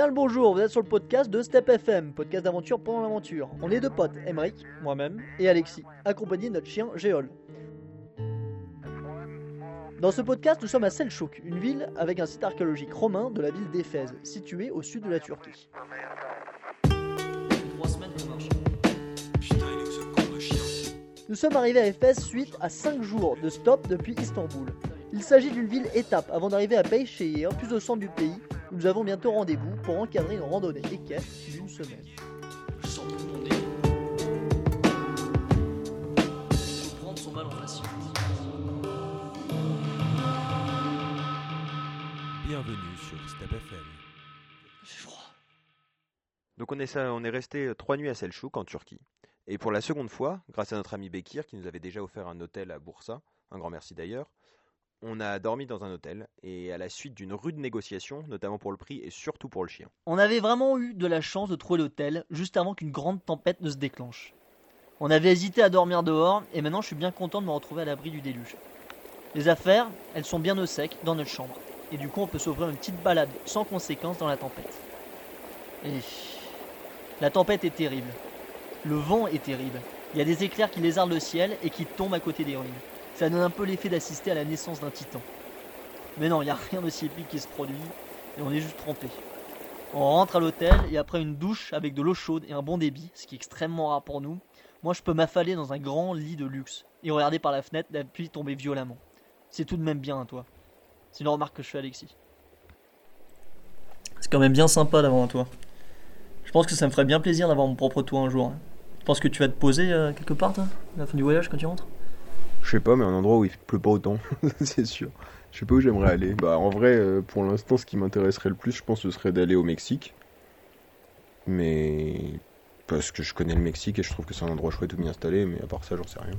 Bien le bonjour, vous êtes sur le podcast de Step FM, podcast d'aventure pendant l'aventure. On est deux potes, Emeric, moi-même, et Alexis, accompagnés de notre chien Géol. Dans ce podcast, nous sommes à Selçuk, une ville avec un site archéologique romain de la ville d'Éphèse, située au sud de la Turquie. Nous sommes arrivés à Éphèse suite à 5 jours de stop depuis Istanbul. Il s'agit d'une ville étape avant d'arriver à Beyşehir, plus au centre du pays, où nous avons bientôt rendez-vous pour encadrer une randonnée équestre d'une semaine. Je sens tout monter. Il faut prendre son mal en patience. Bienvenue sur Step FM. Froid. Donc on est, ça, on est resté trois nuits à Selçuk en Turquie. Et pour la seconde fois, grâce à notre ami Bekir qui nous avait déjà offert un hôtel à Bursa, un grand merci d'ailleurs, on a dormi dans un hôtel et à la suite d'une rude négociation, notamment pour le prix et surtout pour le chien. On avait vraiment eu de la chance de trouver l'hôtel juste avant qu'une grande tempête ne se déclenche. On avait hésité à dormir dehors et maintenant je suis bien content de me retrouver à l'abri du déluge. Les affaires, elles sont bien au sec dans notre chambre. Et du coup on peut s'offrir une petite balade sans conséquence dans la tempête. Et la tempête est terrible. Le vent est terrible. Il y a des éclairs qui lézardent le ciel et qui tombent à côté des ruines. Ça donne un peu l'effet d'assister à la naissance d'un titan. Mais non, il n'y a rien d'aussi épique qui se produit et on est juste trempé. On rentre à l'hôtel et après une douche avec de l'eau chaude et un bon débit, ce qui est extrêmement rare pour nous, moi je peux m'affaler dans un grand lit de luxe et regarder par la fenêtre la pluie tomber violemment. C'est tout de même bien, toi. C'est une remarque que je fais, Alexis. C'est quand même bien sympa d'avoir un toit. Je pense que ça me ferait bien plaisir d'avoir mon propre toit un jour. hein. Tu penses que tu vas te poser euh, quelque part, toi, à la fin du voyage, quand tu rentres? Je sais pas, mais un endroit où il pleut pas autant, c'est sûr. Je sais pas où j'aimerais aller. Bah en vrai, euh, pour l'instant, ce qui m'intéresserait le plus, je pense, ce serait d'aller au Mexique. Mais parce que je connais le Mexique et je trouve que c'est un endroit chouette où m'y installer, mais à part ça, j'en sais rien.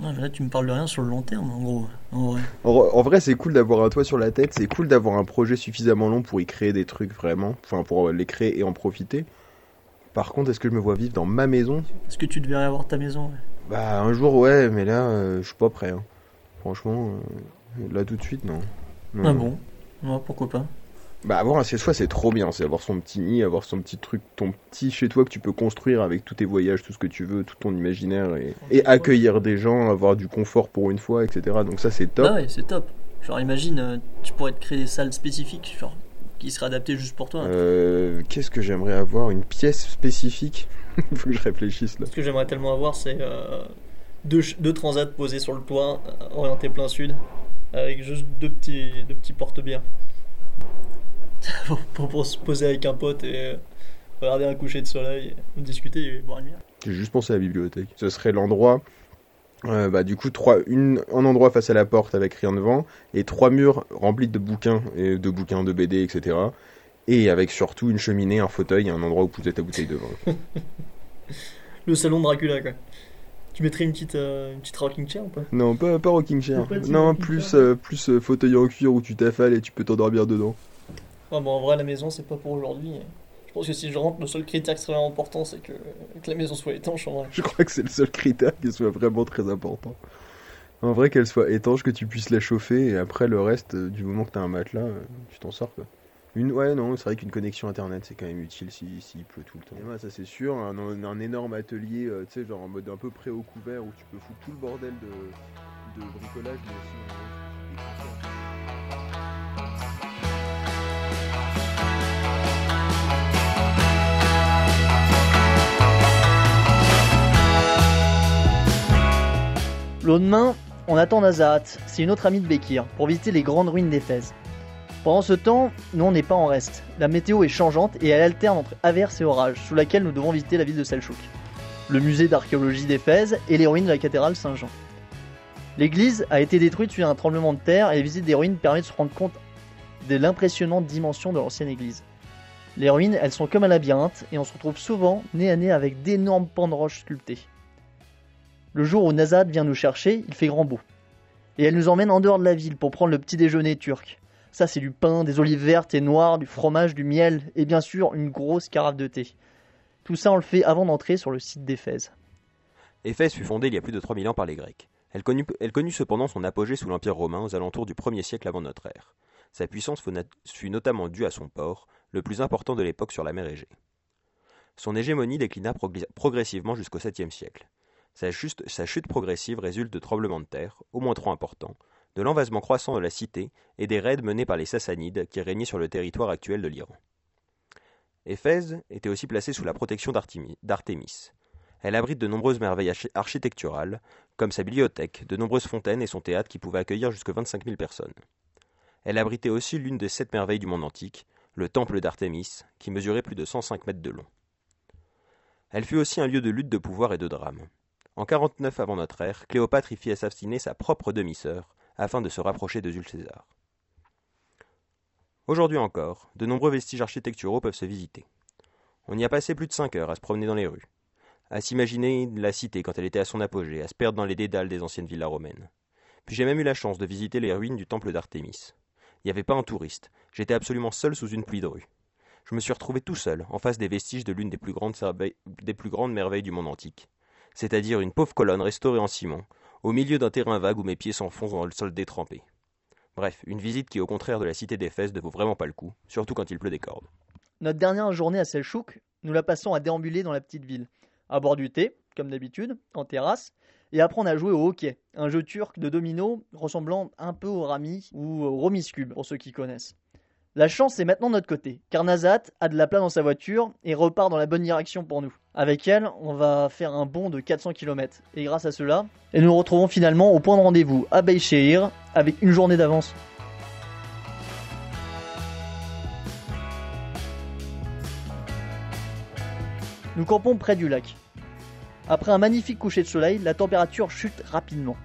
Ouais, mais Là, tu me parles de rien sur le long terme, en gros. En vrai. En, en vrai, c'est cool d'avoir un toit sur la tête, c'est cool d'avoir un projet suffisamment long pour y créer des trucs vraiment, enfin pour les créer et en profiter. Par contre, est-ce que je me vois vivre dans ma maison? Est-ce que tu devrais avoir ta maison ouais Bah un jour ouais, mais là, euh, je suis pas prêt. hein. Franchement, euh, là tout de suite, non. Non, Ah non. bon? Ouais, pourquoi pas? Bah avoir un chez soi, c'est trop bien. C'est avoir son petit nid, avoir son petit truc, ton petit chez toi que tu peux construire avec tous tes voyages, tout ce que tu veux, tout ton imaginaire et, et accueillir des gens, avoir du confort pour une fois, etc. Donc ça c'est top. Ah ouais, c'est top. Genre, imagine, euh, tu pourrais te créer des salles spécifiques, genre, qui seraient adaptées juste pour toi. Euh, Qu'est-ce que j'aimerais avoir Une pièce spécifique? Faut que je réfléchisse là. Ce que j'aimerais tellement avoir, c'est euh, deux, deux transats posés sur le toit, euh, orientés plein sud, avec juste deux petits, deux petits porte-bières. pour, pour- pour se poser avec un pote et regarder un coucher de soleil, discuter et boire une bière. J'ai juste pensé à la bibliothèque. Ce serait l'endroit, euh, bah, du coup, trois, une, un endroit face à la porte avec rien devant, et trois murs remplis de bouquins, et de bouquins, de BD, etc. Et avec surtout une cheminée, un fauteuil et un endroit où poser ta bouteille de vin. Le salon Dracula, quoi. Tu mettrais une petite, euh, une petite rocking chair ou pas? Non, pas, pas rocking chair. Non, rocking plus, chair euh, plus fauteuil en cuir où tu t'affales et tu peux t'endormir dedans. Ah bon, en vrai, la maison, c'est pas pour aujourd'hui. Je pense que si je rentre, le seul critère extrêmement important, c'est que, que la maison soit étanche, en vrai. Je crois que c'est le seul critère qui soit vraiment très important. En vrai, qu'elle soit étanche, que tu puisses la chauffer, et après le reste, euh, du moment que t'as un matelas, euh, tu t'en sors quoi. Une, ouais, non, c'est vrai qu'une connexion internet c'est quand même utile s'il si, s'il pleut tout le temps. Et ça c'est sûr, un, un énorme atelier, euh, tu sais, genre en mode un peu près au couvert où tu peux foutre tout le bordel de, de bricolage, mais aussi Le lendemain, on attend Nazahat, c'est une autre amie de Bekir, pour visiter les grandes ruines d'Éphèse. Pendant ce temps, nous on n'est pas en reste. La météo est changeante et elle alterne entre averses et orages, sous laquelle nous devons visiter la ville de Selçuk, le musée d'archéologie d'Éphèse et les ruines de la cathédrale Saint-Jean. L'église a été détruite suite à un tremblement de terre et la visite des ruines permet de se rendre compte de l'impressionnante dimension de l'ancienne église. Les ruines, elles sont comme un labyrinthe et on se retrouve souvent nez à nez avec d'énormes pans de roches sculptés. Le jour où Nazad vient nous chercher, il fait grand beau. Et elle nous emmène en dehors de la ville pour prendre le petit déjeuner turc. Ça, c'est du pain, des olives vertes et noires, du fromage, du miel et bien sûr une grosse carafe de thé. Tout ça, on le fait avant d'entrer sur le site d'Éphèse. Éphèse fut fondée il y a plus de 3000 ans par les Grecs. Elle connut, elle connut cependant son apogée sous l'Empire romain aux alentours du 1er siècle avant notre ère. Sa puissance fut notamment due à son port, le plus important de l'époque sur la mer Égée. Son hégémonie déclina progr- progressivement jusqu'au 7e siècle. Sa, chute progressive résulte de tremblements de terre, au moins trop importants, de l'envasement croissant de la cité et des raids menés par les Sassanides qui régnaient sur le territoire actuel de l'Iran. Éphèse était aussi placée sous la protection d'Artémis. Elle abrite de nombreuses merveilles archi- architecturales, comme sa bibliothèque, de nombreuses fontaines et son théâtre qui pouvait accueillir jusqu'à 25 000 personnes. Elle abritait aussi l'une des sept merveilles du monde antique, le temple d'Artémis, qui mesurait plus de 105 mètres de long. Elle fut aussi un lieu de lutte de pouvoir et de drame. En 49 avant notre ère, Cléopâtre y fit assassiner sa propre demi-sœur, afin de se rapprocher de Jules César. Aujourd'hui encore, de nombreux vestiges architecturaux peuvent se visiter. On y a passé plus de 5 heures à se promener dans les rues, à s'imaginer la cité quand elle était à son apogée, à se perdre dans les dédales des anciennes villas romaines. Puis j'ai même eu la chance de visiter les ruines du temple d'Artémis. Il n'y avait pas un touriste, j'étais absolument seul sous une pluie de rue. Je me suis retrouvé tout seul, en face des vestiges de l'une des, des plus grandes merveilles du monde antique, c'est-à-dire une pauvre colonne restaurée en ciment, au milieu d'un terrain vague où mes pieds s'enfoncent dans le sol détrempé. Bref, une visite qui, au contraire de la cité d'Éphèse, ne vaut vraiment pas le coup, surtout quand il pleut des cordes. Notre dernière journée à Selchouk, nous la passons à déambuler dans la petite ville, à boire du thé, comme d'habitude, en terrasse, et apprendre à jouer au hockey, un jeu turc de domino ressemblant un peu au rami ou au Romis Cube, pour ceux qui connaissent. La chance est maintenant de notre côté, car Nazat a de la place dans sa voiture et repart dans la bonne direction pour nous. Avec elle, on va faire un bond de 400 km, et grâce à cela, nous nous retrouvons finalement au point de rendez-vous à Beïshehir avec une journée d'avance. Nous campons près du lac. Après un magnifique coucher de soleil, la température chute rapidement.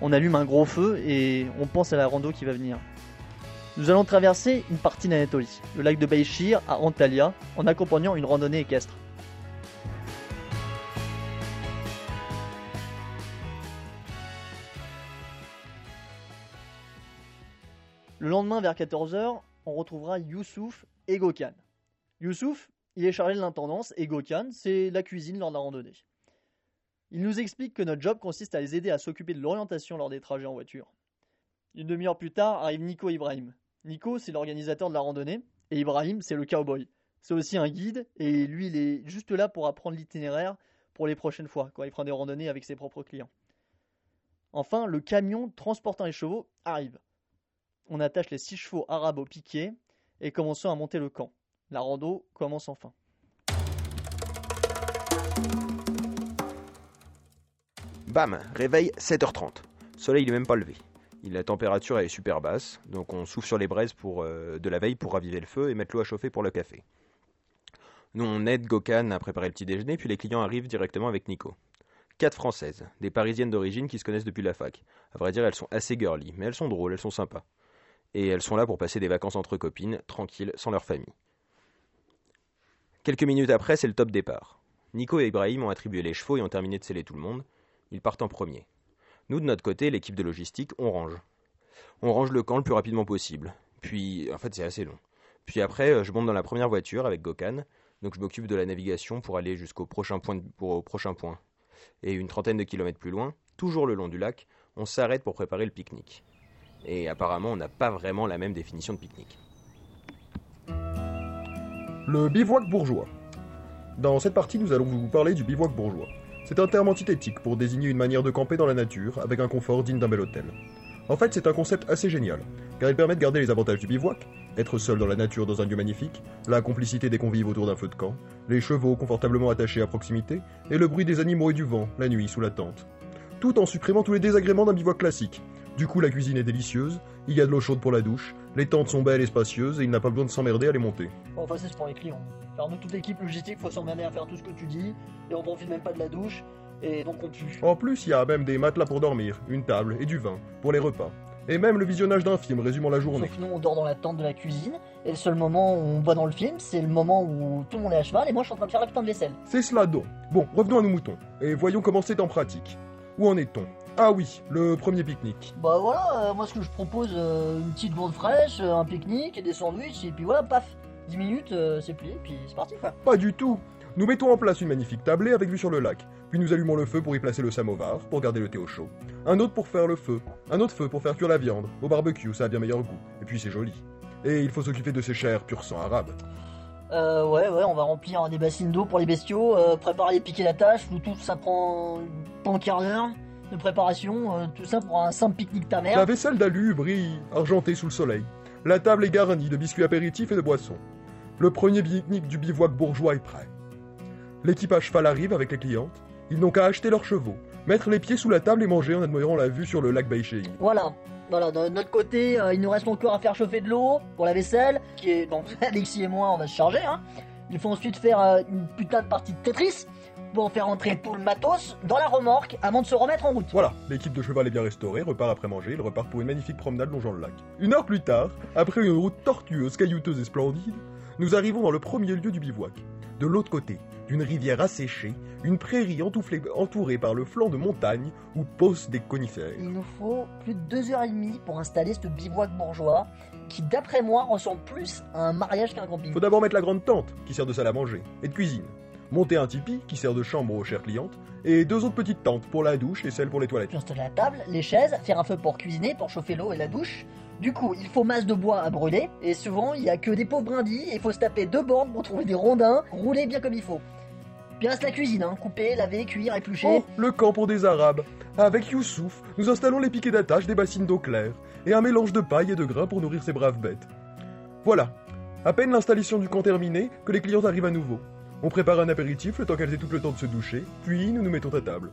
On allume un gros feu et on pense à la rando qui va venir. Nous allons traverser une partie d'Anatolie, le lac de Beïshir à Antalya, en accompagnant une randonnée équestre. Le lendemain vers 14h, on retrouvera Youssouf et Gokhan. Youssouf, il est chargé de l'intendance et Gokhan, c'est la cuisine lors de la randonnée. Il nous explique que notre job consiste à les aider à s'occuper de l'orientation lors des trajets en voiture. Une demi-heure plus tard arrive Nico Ibrahim. Nico, c'est l'organisateur de la randonnée, et Ibrahim, c'est le cowboy. C'est aussi un guide, et lui, il est juste là pour apprendre l'itinéraire pour les prochaines fois, quand il prend des randonnées avec ses propres clients. Enfin, le camion transportant les chevaux arrive. On attache les six chevaux arabes au piquet et commençons à monter le camp. La rando commence enfin. Bam Réveil 7h30. Soleil n'est même pas levé. La température est super basse, donc on souffle sur les braises pour, euh, de la veille pour raviver le feu et mettre l'eau à chauffer pour le café. Nous, on aide Gokhan à préparer le petit déjeuner, puis les clients arrivent directement avec Nico. Quatre françaises, des parisiennes d'origine qui se connaissent depuis la fac. À vrai dire, elles sont assez girly, mais elles sont drôles, elles sont sympas. Et elles sont là pour passer des vacances entre copines, tranquilles, sans leur famille. Quelques minutes après, c'est le top départ. Nico et Ibrahim ont attribué les chevaux et ont terminé de sceller tout le monde. Ils partent en premier. Nous, de notre côté, l'équipe de logistique, on range. On range le camp le plus rapidement possible. Puis, en fait, c'est assez long. Puis après, euh, je monte dans la première voiture avec Gokhan. Donc, je m'occupe de la navigation pour aller jusqu'au prochain point. prochain point. Et une trentaine de kilomètres plus loin, toujours le long du lac, on s'arrête pour préparer le pique-nique. Et apparemment, on n'a pas vraiment la même définition de pique-nique. Le bivouac bourgeois. Dans cette partie, nous allons vous parler du bivouac bourgeois. C'est un terme antithétique pour désigner une manière de camper dans la nature avec un confort digne d'un bel hôtel. En fait, c'est un concept assez génial, car il permet de garder les avantages du bivouac, être seul dans la nature dans un lieu magnifique, la complicité des convives autour d'un feu de camp, les chevaux confortablement attachés à proximité, et le bruit des animaux et du vent la nuit sous la tente. Tout en supprimant tous les désagréments d'un bivouac classique. Du coup, la cuisine est délicieuse, il y a de l'eau chaude pour la douche, les tentes sont belles et spacieuses, et il n'a pas besoin de s'emmerder à les monter. Bon, enfin, c'est pour les clients. Alors, nous, toute l'équipe logistique, faut s'emmerder à faire tout ce que tu dis, et on profite même pas de la douche, et donc on pue. En plus, il y a même des matelas pour dormir, une table et du vin pour les repas. Et même le visionnage d'un film résumant la journée. Sauf que nous, on dort dans la tente de la cuisine, et le seul moment où on voit dans le film, c'est le moment où tout le monde est à cheval, et moi, je suis en train de faire la putain de vaisselle. C'est cela donc. Bon, revenons à nos moutons, et voyons comment c'est en pratique. Où en est-on? Ah oui, le premier pique-nique. Bah voilà, euh, moi, ce que je propose, euh, une petite gourde fraîche, euh, un pique-nique, et des sandwichs, et puis voilà, paf 10 minutes, c'est plié, puis c'est parti, quoi. Pas du tout Nous mettons en place une magnifique tablée avec vue sur le lac, puis nous allumons le feu pour y placer le samovar, pour garder le thé au chaud. Un autre pour faire le feu, un autre feu pour faire cuire la viande, au barbecue, ça a bien meilleur goût, et puis c'est joli. Et il faut s'occuper de ces chairs pur sang arabe. Euh, ouais, ouais, on va remplir des bassines d'eau pour les bestiaux, euh, préparer les piquets d'attache, nous tout, ça prend pas un quart d'heure de préparation, euh, tout ça pour un simple pique-nique ta La mère. vaisselle d'alu brille, argentée sous le soleil. La table est garnie de biscuits apéritifs et de boissons. Le premier pique-nique du bivouac bourgeois est prêt. L'équipe à cheval arrive avec les clientes. Ils n'ont qu'à acheter leurs chevaux, mettre les pieds sous la table et manger en admirant la vue sur le lac Baïchéi. Voilà, voilà, de notre côté, euh, il nous reste encore à faire chauffer de l'eau pour la vaisselle, qui est, donc Alexis et moi, on va se charger, hein. Il faut ensuite faire euh, une putain de partie de Tetris pour faire entrer tout le matos dans la remorque avant de se remettre en route. Voilà, l'équipe de cheval est bien restaurée, repart après manger, ils repartent pour une magnifique promenade longeant le lac. Une heure plus tard, après une route tortueuse, caillouteuse et splendide, nous arrivons dans le premier lieu du bivouac. De l'autre côté, d'une rivière asséchée, une prairie entouflée- entourée par le flanc de montagnes où poussent des conifères. Il nous faut plus de deux heures et demie pour installer ce bivouac bourgeois qui, d'après moi, ressemble plus à un mariage qu'un camping. Faut d'abord mettre la grande tente, qui sert de salle à manger, et de cuisine. Monter un tipi, qui sert de chambre aux chères clientes, et deux autres petites tentes, pour la douche et celle pour les toilettes. Installer la table, les chaises, faire un feu pour cuisiner, pour chauffer l'eau et la douche. Du coup, il faut masse de bois à brûler, et souvent, il y a que des pauvres brindilles, et il faut se taper deux bornes pour trouver des rondins, rouler bien comme il faut. Puis reste la cuisine, hein, couper, laver, cuire, éplucher. Oh, le camp pour des Arabes. Avec Youssouf, nous installons les piquets d'attache des bassines d'eau claire, et un mélange de paille et de grains pour nourrir ces braves bêtes. Voilà. À peine l'installation du camp terminée, que les clientes arrivent à nouveau. On prépare un apéritif le temps qu'elles aient tout le temps de se doucher, puis nous nous mettons à table.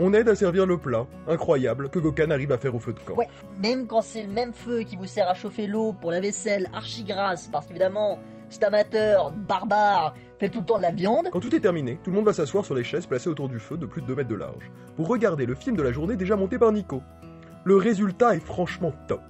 On aide à servir le plat, incroyable, que Gokan arrive à faire au feu de camp. Ouais, même quand c'est le même feu qui vous sert à chauffer l'eau pour la vaisselle archi grasse, parce qu'évidemment, cet amateur, barbare, fait tout le temps de la viande. Quand tout est terminé, tout le monde va s'asseoir sur les chaises placées autour du feu de plus de 2 mètres de large, pour regarder le film de la journée déjà monté par Nico. Le résultat est franchement top.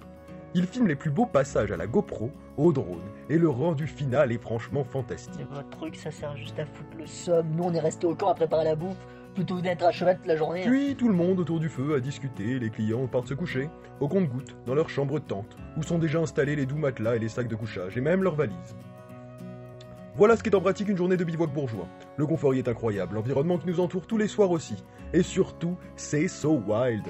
Il filme les plus beaux passages à la GoPro, au drone, et le rendu final est franchement fantastique. C'est votre truc, ça sert juste à foutre le somme. Nous, on est resté au camp à préparer la bouffe, plutôt que d'être à cheval toute la journée. Puis tout le monde autour du feu a discuté, les clients partent se coucher, au compte-gouttes, dans leur chambre tente, où sont déjà installés les doux matelas et les sacs de couchage, et même leurs valises. Voilà ce qu'est en pratique une journée de bivouac bourgeois. Le confort y est incroyable, l'environnement qui nous entoure tous les soirs aussi. Et surtout, c'est so wild.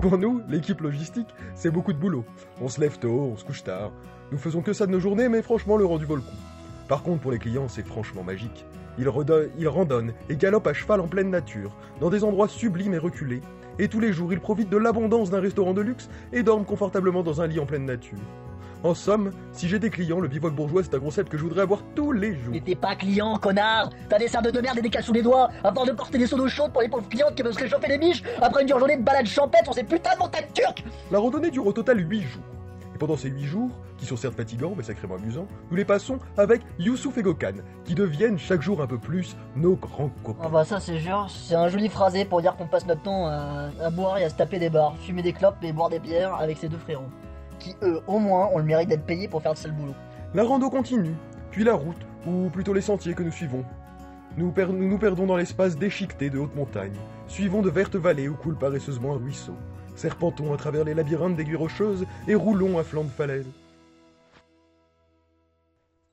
Pour nous, l'équipe logistique, c'est beaucoup de boulot. On se lève tôt, on se couche tard. Nous faisons que ça de nos journées, mais franchement, le rendu vaut le coup. Par contre, pour les clients, c'est franchement magique. Ils, ils randonnent et galopent à cheval en pleine nature, dans des endroits sublimes et reculés. Et tous les jours, ils profitent de l'abondance d'un restaurant de luxe et dorment confortablement dans un lit en pleine nature. En somme, si j'ai des clients, le bivouac bourgeois, c'est un concept que je voudrais avoir tous les jours. Mais t'es pas client, connard T'as des cernes de merde et des cales sous les doigts, à part de porter des seaux d'eau chaude pour les pauvres clientes qui veulent se réchauffer les miches après une dure journée de balade champêtre sur ces putains de montagnes turques La randonnée dure au total 8 jours. Et pendant ces 8 jours, qui sont certes fatigants mais sacrément amusants, nous les passons avec Youssouf et Gokan, qui deviennent chaque jour un peu plus nos grands copains. Ah bah ça c'est sûr, c'est un joli phrasé pour dire qu'on passe notre temps à, à boire et à se taper des bars, fumer des clopes et boire des bières avec ces deux frérots. Qui eux, au moins, ont le mérite d'être payés pour faire de sale boulot. La rando continue, puis la route, ou plutôt les sentiers que nous suivons. Nous, per- nous nous perdons dans l'espace déchiqueté de hautes montagnes, suivons de vertes vallées où coule paresseusement un ruisseau, serpentons à travers les labyrinthes d'aiguilles rocheuses et roulons à flanc de falaise.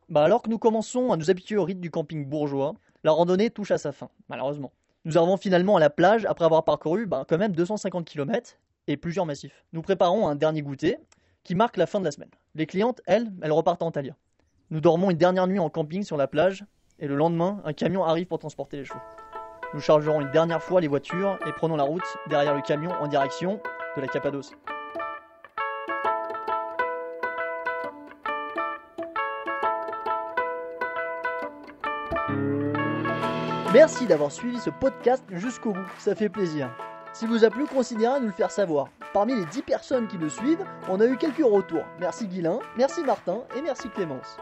Bah alors que nous commençons à nous habituer au rythme du camping bourgeois, la randonnée touche à sa fin, malheureusement. Nous arrivons finalement à la plage après avoir parcouru bah, quand même 250 km et plusieurs massifs. Nous préparons un dernier goûter qui marque la fin de la semaine. Les clientes, elles, elles repartent en Thalia. Nous dormons une dernière nuit en camping sur la plage et le lendemain, un camion arrive pour transporter les chevaux. Nous chargerons une dernière fois les voitures et prenons la route derrière le camion en direction de la Cappadoce. Merci d'avoir suivi ce podcast jusqu'au bout, ça fait plaisir. Si vous a plu, considérez à nous le faire savoir. Parmi les 10 personnes qui le suivent, on a eu quelques retours. Merci Guilain, merci Martin et merci Clémence.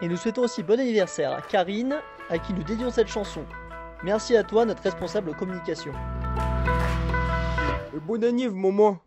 Et nous souhaitons aussi bon anniversaire à Karine, à qui nous dédions cette chanson. Merci à toi, notre responsable communication. Bon anniv, maman